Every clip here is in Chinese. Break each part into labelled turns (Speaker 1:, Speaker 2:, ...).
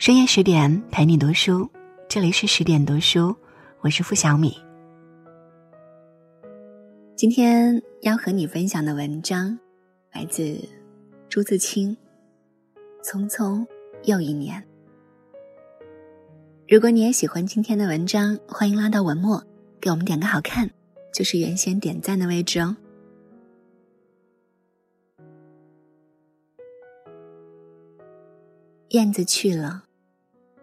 Speaker 1: 深夜十点陪你读书，这里是十点读书，我是付小米。今天要和你分享的文章来自朱自清，《匆匆又一年》。如果你也喜欢今天的文章，欢迎拉到文末给我们点个好看，就是原先点赞的位置哦。燕子去了。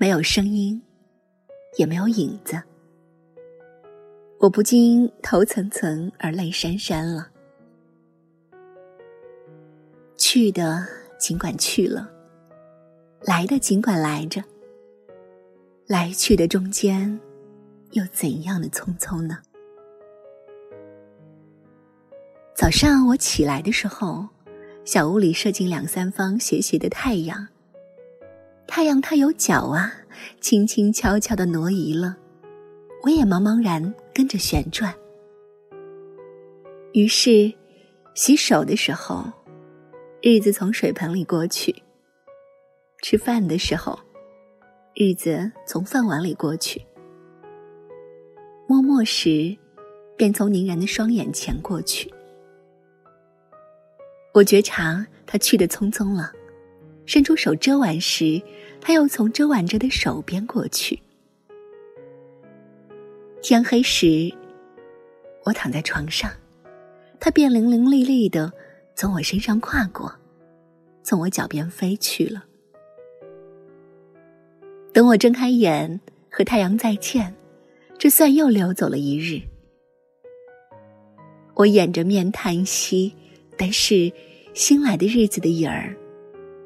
Speaker 1: 没有声音，也没有影子，我不禁头层层而泪潸潸了。去的尽管去了，来的尽管来着，来去的中间，又怎样的匆匆呢？早上我起来的时候，小屋里射进两三方斜斜的太阳。太阳它有脚啊，轻轻悄悄的挪移了，我也茫茫然跟着旋转。于是，洗手的时候，日子从水盆里过去；吃饭的时候，日子从饭碗里过去；摸摸时，便从凝然的双眼前过去。我觉察他去的匆匆了。伸出手遮挽时，他又从遮挽着的手边过去。天黑时，我躺在床上，他便伶伶俐俐的从我身上跨过，从我脚边飞去了。等我睁开眼和太阳再见，这算又溜走了一日。我掩着面叹息，但是新来的日子的影儿。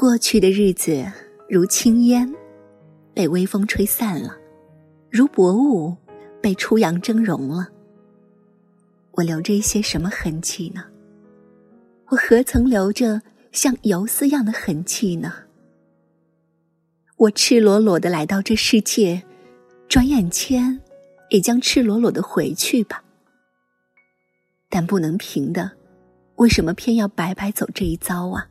Speaker 1: 过去的日子如轻烟，被微风吹散了；如薄雾，被初阳蒸融了。我留着一些什么痕迹呢？我何曾留着像游丝样的痕迹呢？我赤裸裸的来到这世界，转眼间也将赤裸裸的回去吧。但不能平的，为什么偏要白白走这一遭啊？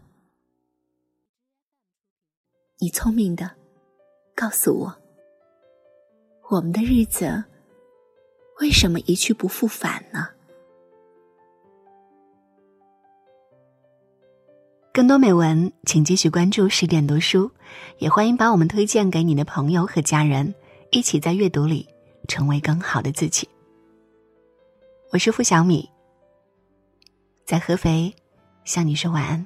Speaker 1: 你聪明的，告诉我，我们的日子为什么一去不复返呢？更多美文，请继续关注十点读书，也欢迎把我们推荐给你的朋友和家人，一起在阅读里成为更好的自己。我是付小米，在合肥向你说晚安。